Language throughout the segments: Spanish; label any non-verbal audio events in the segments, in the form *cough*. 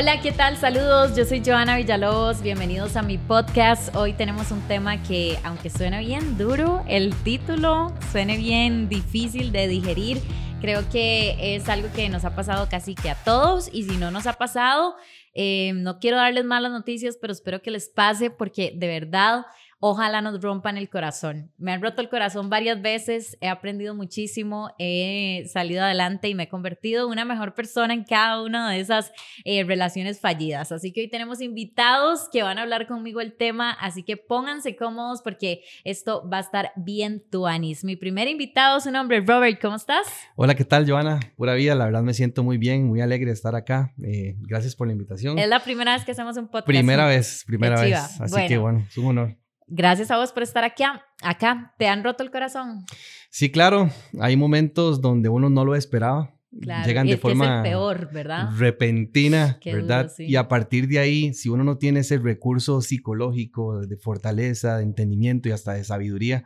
Hola, ¿qué tal? Saludos, yo soy Joana Villalobos, bienvenidos a mi podcast. Hoy tenemos un tema que, aunque suena bien duro, el título suene bien difícil de digerir. Creo que es algo que nos ha pasado casi que a todos y si no nos ha pasado, eh, no quiero darles malas noticias, pero espero que les pase porque de verdad ojalá nos rompan el corazón. Me han roto el corazón varias veces, he aprendido muchísimo, he salido adelante y me he convertido en una mejor persona en cada una de esas eh, relaciones fallidas. Así que hoy tenemos invitados que van a hablar conmigo el tema, así que pónganse cómodos porque esto va a estar bien tuanis. Mi primer invitado es un hombre, Robert, ¿cómo estás? Hola, ¿qué tal, Joana? Pura vida, la verdad me siento muy bien, muy alegre de estar acá. Eh, gracias por la invitación. Es la primera vez que hacemos un podcast. Primera vez, primera vez. Así que bueno, es un honor. Gracias a vos por estar aquí. Acá, ¿te han roto el corazón? Sí, claro. Hay momentos donde uno no lo esperaba. Llegan de forma peor, ¿verdad? repentina, ¿verdad? Y a partir de ahí, si uno no tiene ese recurso psicológico de fortaleza, de entendimiento y hasta de sabiduría,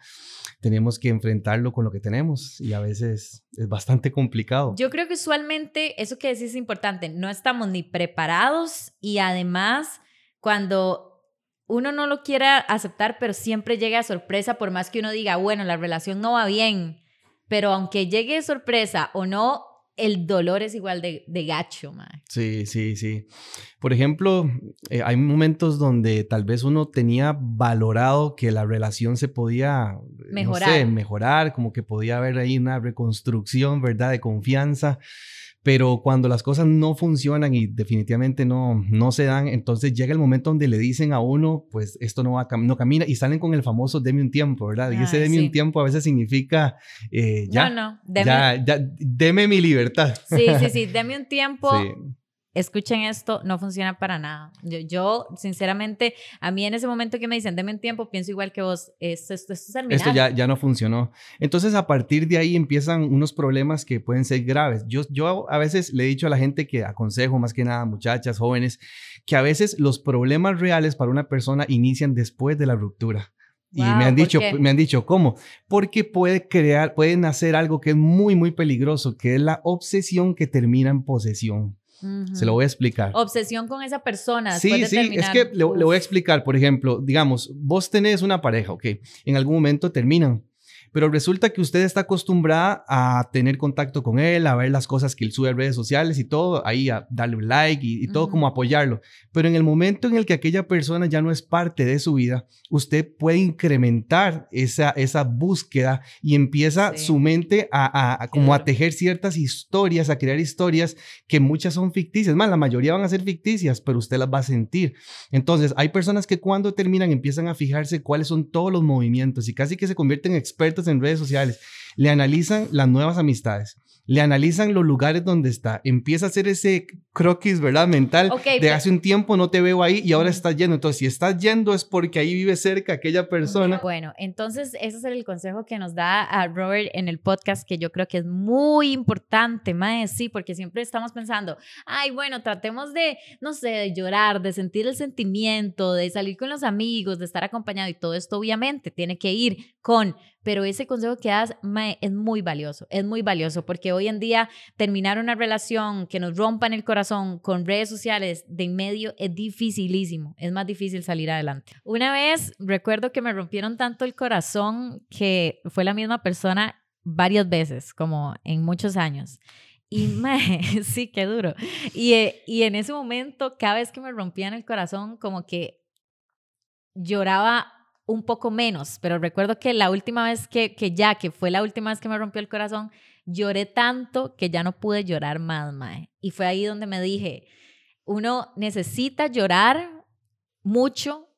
tenemos que enfrentarlo con lo que tenemos y a veces es bastante complicado. Yo creo que usualmente eso que decís es importante, no estamos ni preparados y además cuando uno no lo quiere aceptar, pero siempre llega a sorpresa, por más que uno diga, bueno, la relación no va bien, pero aunque llegue de sorpresa o no, el dolor es igual de, gacho, man. Sí, sí, sí. Por ejemplo, eh, hay momentos donde tal vez uno tenía valorado que la relación se podía mejorar, mejorar como que podía haber ahí una reconstrucción, ¿verdad? De confianza. Pero cuando las cosas no funcionan y definitivamente no, no se dan, entonces llega el momento donde le dicen a uno, pues esto no, va, no camina y salen con el famoso deme un tiempo, ¿verdad? y ese deme un tiempo a veces significa eh, ya, no, no, deme, ya, ya, deme mi libertad. Sí, sí, *laughs* sí, deme un tiempo. Sí escuchen esto, no funciona para nada. Yo, sinceramente, a mí en ese momento que me dicen, deme un tiempo, pienso igual que vos, esto, esto, es Esto ya, ya no funcionó. Entonces, a partir de ahí empiezan unos problemas que pueden ser graves. Yo, yo a veces le he dicho a la gente que aconsejo, más que nada, muchachas, jóvenes, que a veces los problemas reales para una persona inician después de la ruptura. Y me han dicho, me han dicho, ¿cómo? Porque puede crear, pueden hacer algo que es muy, muy peligroso, que es la obsesión que termina en posesión. Se lo voy a explicar. Obsesión con esa persona. Sí, sí, es que le, le, voy a explicar, por ejemplo, digamos, vos tenés una pareja, ok, en algún momento terminan pero resulta que usted está acostumbrada a tener contacto con él, a ver las cosas que él sube a redes sociales y todo, ahí a darle un like y, todo como apoyarlo. Pero en el momento en el que aquella persona ya no es parte de su vida, usted puede incrementar esa, esa búsqueda y empieza su mente a, como a tejer ciertas historias, a crear historias que muchas son ficticias, más la mayoría van a ser ficticias, pero usted las va a sentir. Entonces, hay personas que cuando terminan empiezan a fijarse cuáles son todos los movimientos y casi que se convierten en expertos en redes sociales, le analizan las nuevas amistades, le analizan los lugares donde está, empieza a hacer ese croquis, ¿verdad? Mental de hace un tiempo no te veo ahí y ahora estás yendo. Entonces, si estás yendo es porque ahí vive cerca aquella persona. Bueno, entonces ese es el consejo que nos da a Robert en el podcast que yo creo que es muy importante, más sí, porque siempre estamos pensando, ay, bueno, tratemos de, no sé, de llorar, de sentir el sentimiento, de salir con los amigos, de estar acompañado y todo esto obviamente tiene que ir con pero ese consejo que das es muy valioso, es muy valioso porque hoy en día terminar una relación que nos rompa en el corazón con redes sociales de en medio es dificilísimo, es más difícil salir adelante. Una vez recuerdo que me rompieron tanto el corazón que fue la misma persona varias veces, como en muchos años. Y *laughs* sí, qué duro. Y, eh, y en ese momento, cada vez que me rompían el corazón, como que lloraba un poco menos, pero recuerdo que la última vez que, que ya, que fue la última vez que me rompió el corazón, lloré tanto que ya no pude llorar más, mae. Y fue ahí donde me dije, uno necesita llorar mucho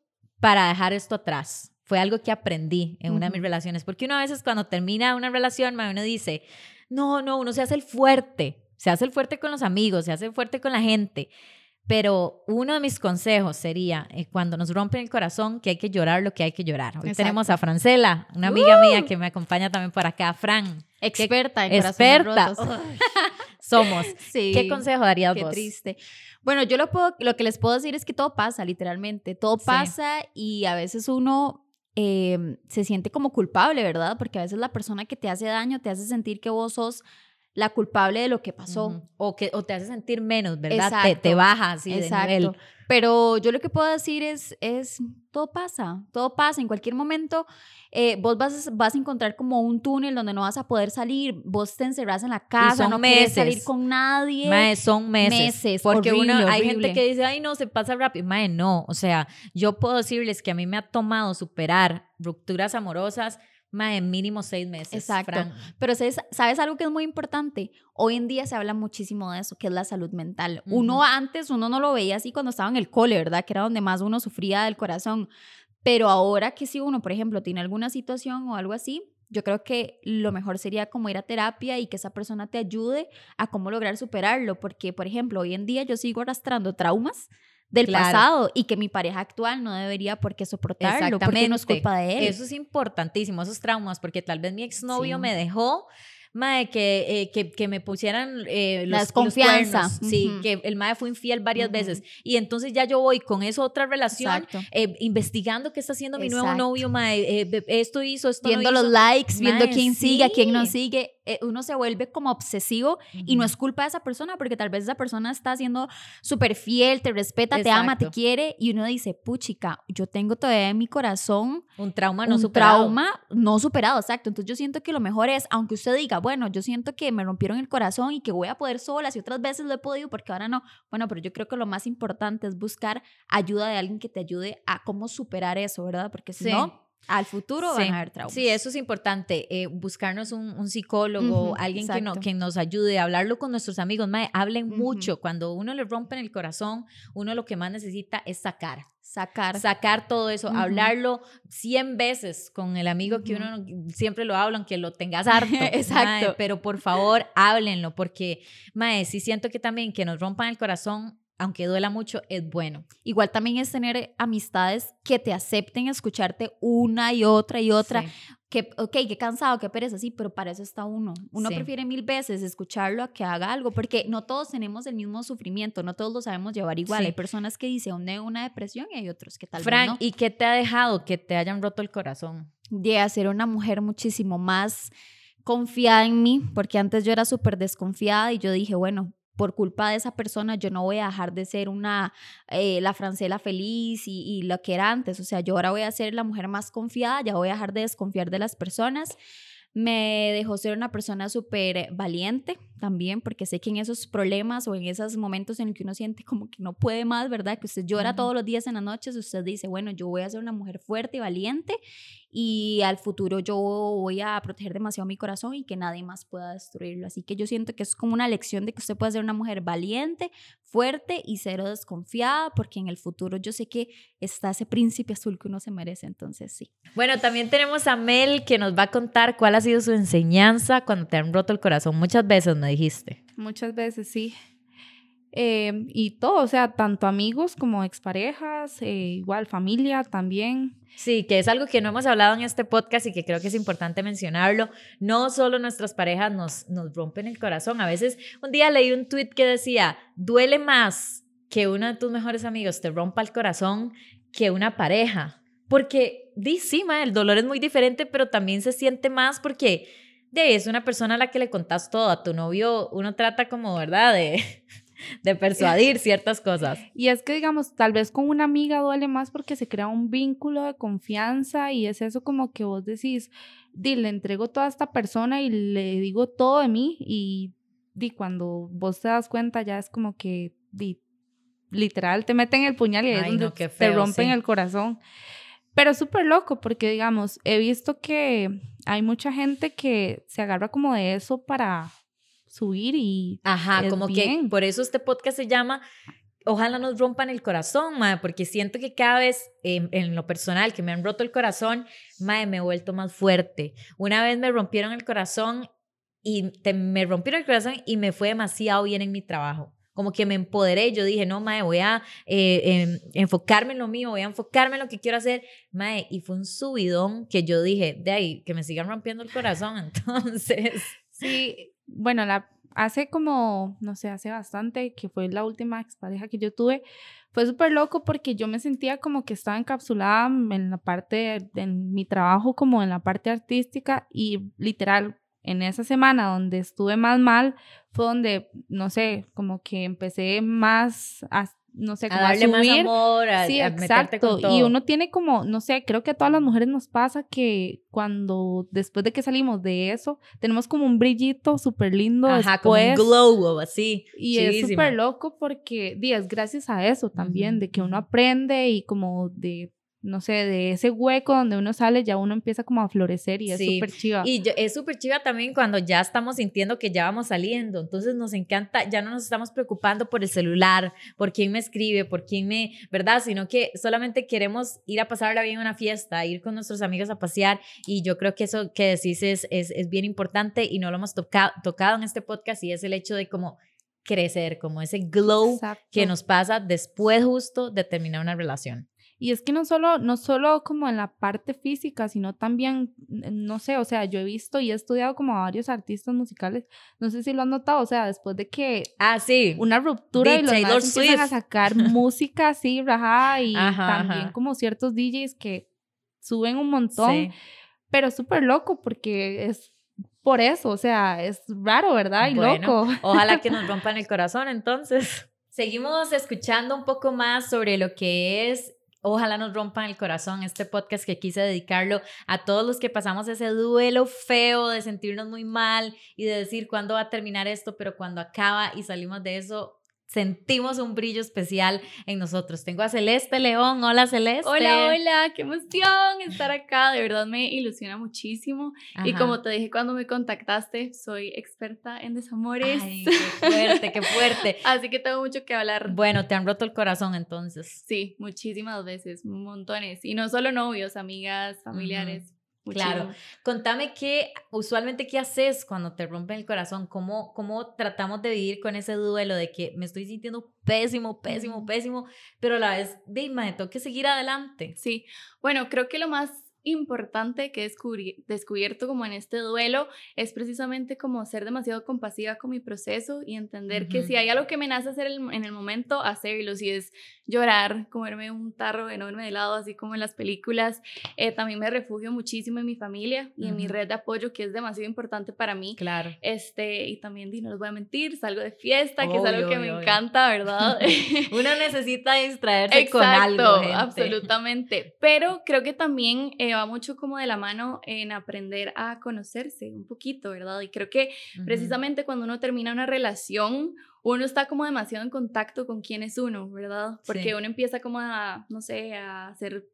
para dejar esto atrás. Fue algo que aprendí en una de mis relaciones, porque uno a veces cuando termina una relación, mae, uno dice, no, no, uno se hace el fuerte, se hace el fuerte con los amigos, se hace el fuerte con la gente, pero uno de mis consejos sería, eh, cuando nos rompen el corazón, que hay que llorar lo que hay que llorar. Hoy tenemos a Francela, una amiga mía que me acompaña también por acá, Fran. Experta en experta. *laughs* Somos. Sí, ¿Qué consejo darías qué triste. Bueno, yo lo, puedo, lo que les puedo decir es que todo pasa, literalmente. Todo pasa y a veces uno em, se siente como culpable, ¿verdad? Porque a veces la persona que te hace daño te hace sentir que vos sos la culpable de lo que pasó. o, que, o te hace sentir menos, ¿verdad? Te, te baja así Exacto. de nivel. Pero yo lo que puedo decir es, es todo pasa, todo pasa. En cualquier momento eh, vos vas, vas a encontrar como un túnel donde no vas a poder salir, vos te encerrás en la casa, no meses. quieres salir con nadie. Mae, son meses. Meses, Porque uno, hay gente que dice, ay, no, se pasa rápido. Mae, no. O sea, yo puedo decirles que a mí me ha tomado superar rupturas amorosas más en mínimo seis meses. Exacto. Pero ¿sabes, algo que es muy importante? Hoy en día se habla muchísimo de eso, que es la salud mental. Uno antes, uno no lo veía así cuando estaba en el cole, ¿verdad? Que era donde más uno sufría del corazón. Pero ahora que si uno, por ejemplo, tiene alguna situación o algo así, yo creo que lo mejor sería como ir a terapia y que esa persona te ayude a cómo lograr superarlo. Porque, por ejemplo, hoy en día yo sigo arrastrando traumas del pasado y que mi pareja actual no debería por qué soportarlo porque no es culpa de él. Eso es importantísimo, esos traumas, porque tal vez mi exnovio me dejó Mae, que, eh, que, que, me pusieran eh, los, la desconfianza. Sí, que el Mae fue infiel varias veces. Y entonces ya yo voy con esa otra relación, eh, investigando qué está haciendo mi nuevo novio, Mae. Eh, esto hizo, esto Viendo no hizo. los likes, viendo quién sigue, a quién no sigue. Eh, uno se vuelve como obsesivo y no es culpa de esa persona porque tal vez esa persona está siendo súper fiel, te respeta, te ama, te quiere y uno dice, puchica, yo tengo todavía en mi corazón un trauma no un superado. trauma no superado, exacto. Entonces yo siento que lo mejor es, aunque usted diga, bueno, yo siento que me rompieron el corazón y que voy a poder sola, si otras veces lo he podido porque ahora no, bueno, pero yo creo que lo más importante es buscar ayuda de alguien que te ayude a cómo superar eso, ¿verdad? Porque si no al futuro van a haber traumas. Sí, eso es importante. Eh, buscarnos un, psicólogo, alguien que, no, que, nos ayude, a hablarlo con nuestros amigos. Mae, hablen mucho. Cuando uno le rompen el corazón, uno lo que más necesita es sacar. Sacar. Sacar todo eso, hablarlo 100 veces con el amigo que uno siempre lo habla, aunque lo tengas harto. *laughs* Exacto. pero por favor, háblenlo, porque, mae, sí siento que también que nos rompan el corazón aunque duela mucho, es bueno. Igual también es tener amistades que te acepten escucharte una y otra y otra. Que, ok, qué cansado, qué pereza, sí, pero para eso está uno. Uno prefiere mil veces escucharlo a que haga algo, porque no todos tenemos el mismo sufrimiento, no todos lo sabemos llevar igual. Hay personas que dicen una depresión y hay otros que tal vez no. ¿y qué te ha dejado que te hayan roto el corazón? De ser una mujer muchísimo más confiada en mí, porque antes yo era súper desconfiada y yo dije, bueno, por culpa de esa persona yo no voy a dejar de ser una, eh, la francela feliz y, y, lo que era antes. O sea, yo ahora voy a ser la mujer más confiada, ya voy a dejar de desconfiar de las personas. Me dejó ser una persona súper valiente también, porque sé que en esos problemas o en esos momentos en el que uno siente como que no puede más, ¿verdad? Que usted llora todos los días en las noches, usted dice, bueno, yo voy a ser una mujer fuerte y valiente y al futuro yo voy a proteger demasiado mi corazón y que nadie más pueda destruirlo. Así que yo siento que es como una lección de que usted puede ser una mujer valiente, fuerte y cero desconfiada, porque en el futuro yo sé que está ese príncipe azul que uno se merece, entonces sí. Bueno, también tenemos a Mel que nos va a contar cuál ha sido su enseñanza cuando te han roto el corazón. Muchas veces me dijiste. Muchas veces, sí. Eh, y todo, o sea, tanto amigos como exparejas, eh, igual familia también. Sí, que es algo que no hemos hablado en este podcast y que creo que es importante mencionarlo. No solo nuestras parejas nos, nos rompen el corazón. A veces, un día leí un tweet que decía, duele más que uno de tus mejores amigos te rompa el corazón que una pareja. Porque, di, sí, el dolor es muy diferente, pero también se siente más porque de, es una persona a la que le contás todo. A tu novio uno trata como, ¿verdad? De *laughs* de persuadir ciertas cosas. Y es que, digamos, tal vez con una amiga duele más porque se crea un vínculo de confianza y es eso como que vos decís, di, le entrego toda esta persona y le digo todo de mí y di, cuando vos te das cuenta ya es como que, di, literal, te meten el puñal y es donde te rompen el corazón. Pero es súper loco porque, digamos, he visto que hay mucha gente que se agarra como de eso para subir y... Ajá, como que por eso este podcast se llama Ojalá nos rompan el corazón, madre, porque siento que cada vez em, en lo personal que me han roto el corazón, madre, me he vuelto más fuerte. Una vez me rompieron el corazón y me rompieron el corazón y me fue demasiado bien en mi trabajo como que me empoderé, yo dije, no, mae, voy a eh, em, enfocarme en lo mío, voy a enfocarme en lo que quiero hacer, mae, y fue un subidón que yo dije, de ahí, que me sigan rompiendo el corazón, *laughs* entonces. Sí, bueno, la, hace como, no sé, hace bastante, que fue la última expareja que yo tuve, fue súper loco porque yo me sentía como que estaba encapsulada en la parte de, mi trabajo, como en la parte artística y literal, en esa semana donde estuve más mal, fue donde, no sé, como que empecé más a no sé, como a, darle más amor, a, sí, exacto. Y uno tiene como, no sé, creo que a todas las mujeres nos pasa que cuando después de que salimos de eso, tenemos como un brillito súper lindo Ajá, después. como un glow así. Y es súper loco porque, días, gracias a eso también, de que uno aprende y como de no sé, de ese hueco donde uno sale, ya uno empieza como a florecer y es súper chiva. Y es súper chiva también cuando ya estamos sintiendo que ya vamos saliendo. Entonces nos encanta, ya no nos estamos preocupando por el celular, por quién me escribe, por quién me, ¿verdad? Sino que solamente queremos ir a pasarla bien en una fiesta, ir con nuestros amigos a pasear. Y yo creo que eso que decís es, es, es bien importante y no lo hemos tocado, tocado en este podcast y es el hecho de como crecer, como ese glow que nos pasa después justo de terminar una relación. Y es que no solo, no solo como en la parte física, sino también, no sé, o sea, yo he visto y he estudiado como a varios artistas musicales, no sé si lo han notado, o sea, después de que... Ah, sí. Una ruptura y los Taylor empiezan a sacar música así, rajá, y también como ciertos DJs que suben un montón, pero súper loco porque es por eso, o sea, es raro, ¿verdad? Y loco. Ojalá que *laughs* nos rompan el corazón entonces. Seguimos escuchando un poco más sobre lo que es Ojalá nos rompan el corazón este podcast que quise dedicarlo a todos los que pasamos ese duelo feo de sentirnos muy mal y de decir cuándo va a terminar esto, pero cuando acaba y salimos de eso, sentimos un brillo especial en nosotros. Tengo a Celeste León. Hola Celeste. Hola, hola, qué emoción estar acá. De verdad me ilusiona muchísimo. Y como te dije cuando me contactaste, soy experta en desamores. Ay, qué fuerte, qué fuerte. *laughs* Así que tengo mucho que hablar. Bueno, te han roto el corazón entonces. Sí, muchísimas veces, montones. Y no solo novios, amigas, familiares. Claro. Contame qué, usualmente, qué haces cuando te rompen el corazón, cómo, cómo tratamos de vivir con ese duelo de que me estoy sintiendo pésimo, pésimo, pésimo, pero a la vez, Dima, me tengo que seguir adelante. Sí, bueno, creo que lo más importante que he descubierto como en este duelo es precisamente como ser demasiado compasiva con mi proceso y entender que si hay algo que me nace hacer en el momento, hacerlo. Si es llorar, comerme un tarro enorme de helado, así como en las películas. Eh, también me refugio muchísimo en mi familia y en mi red de apoyo, que es demasiado importante para mí. Claro. Este, y también, no les voy a mentir, salgo de fiesta, que es algo que me encanta, ¿verdad? *laughs* Uno necesita distraerse con algo. absolutamente. Pero creo que también eh, va mucho como de la mano en aprender a conocerse un poquito, ¿verdad? Y creo que precisamente cuando uno termina una relación, uno está como demasiado en contacto con quién es uno, ¿verdad? Porque uno empieza como a, no sé, a hacer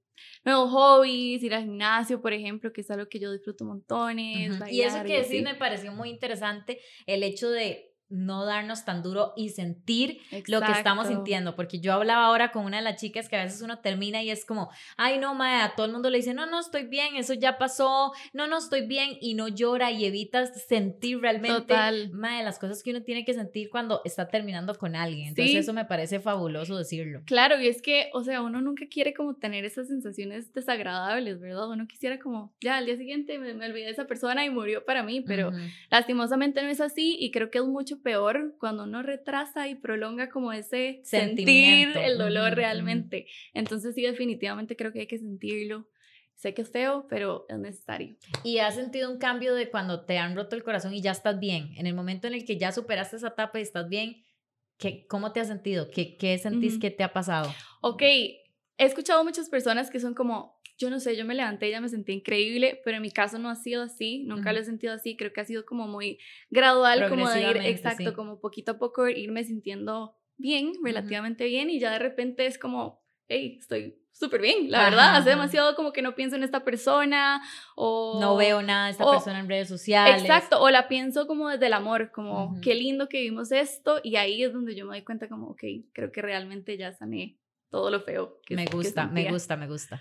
nuevos hobbies, ir al gimnasio, por ejemplo, que es algo que yo disfruto montones. y eso que sí me pareció muy interesante, el hecho de no darnos tan duro y sentir lo que estamos sintiendo, porque yo hablaba ahora con una de las chicas que a veces uno termina y es como, ay no, madre, a todo el mundo le dice, no, no, estoy bien, eso ya pasó, no, no, estoy bien, y no llora y evitas sentir realmente, madre, las cosas que uno tiene que sentir cuando está terminando con alguien, entonces eso me parece fabuloso decirlo. Claro, y es que, o sea, uno nunca quiere como tener esas sensaciones desagradables, ¿verdad? Uno quisiera como, ya, al día siguiente me, olvidé de esa persona y murió para mí, pero lastimosamente no es así y creo que es mucho peor cuando uno retrasa y prolonga como ese sentir el dolor realmente. Entonces sí, definitivamente creo que hay que sentirlo. Sé que es feo, pero es necesario. ¿Y has sentido un cambio de cuando te han roto el corazón y ya estás bien? En el momento en el que ya superaste esa etapa y estás bien, ¿qué, ¿cómo te has sentido? ¿Qué, qué sentís que te ha pasado? Ok, he escuchado muchas personas que son como, yo no sé, yo me levanté y ya me sentí increíble, pero en mi caso no ha sido así, nunca lo he sentido así, creo que ha sido como muy gradual, como de ir, exacto, como poquito a poco irme sintiendo bien, relativamente bien, y ya de repente es como, hey, estoy súper bien, la verdad, hace demasiado como que no pienso en esta persona, o... No veo nada de esta persona en redes sociales. Exacto, o la pienso como desde el amor, como, qué lindo que vimos esto, y ahí es donde yo me doy cuenta como, ok, creo que realmente ya sané todo lo feo. Que, me gusta, me gusta, me gusta.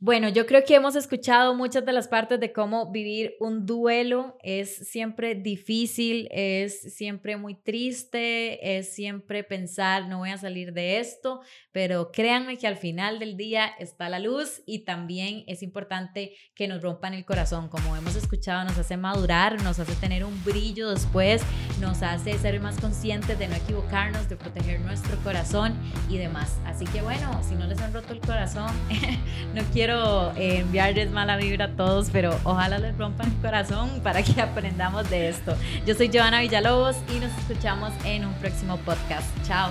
Bueno, yo creo que hemos escuchado muchas de las partes de cómo vivir un duelo. Es siempre difícil, es siempre muy triste, es siempre pensar, no voy a salir de esto, pero créanme que al final del día está la luz y también es importante que nos rompan el corazón. Como hemos escuchado, nos hace madurar, nos hace tener un brillo después nos hace ser más conscientes de no equivocarnos, de proteger nuestro corazón y demás. Así que bueno, si no les han roto el corazón, *laughs* no quiero eh, enviarles mala vibra a todos, pero ojalá les rompan el corazón para que *laughs* aprendamos de esto. Yo soy Joana Villalobos y nos escuchamos en un próximo podcast. Chao.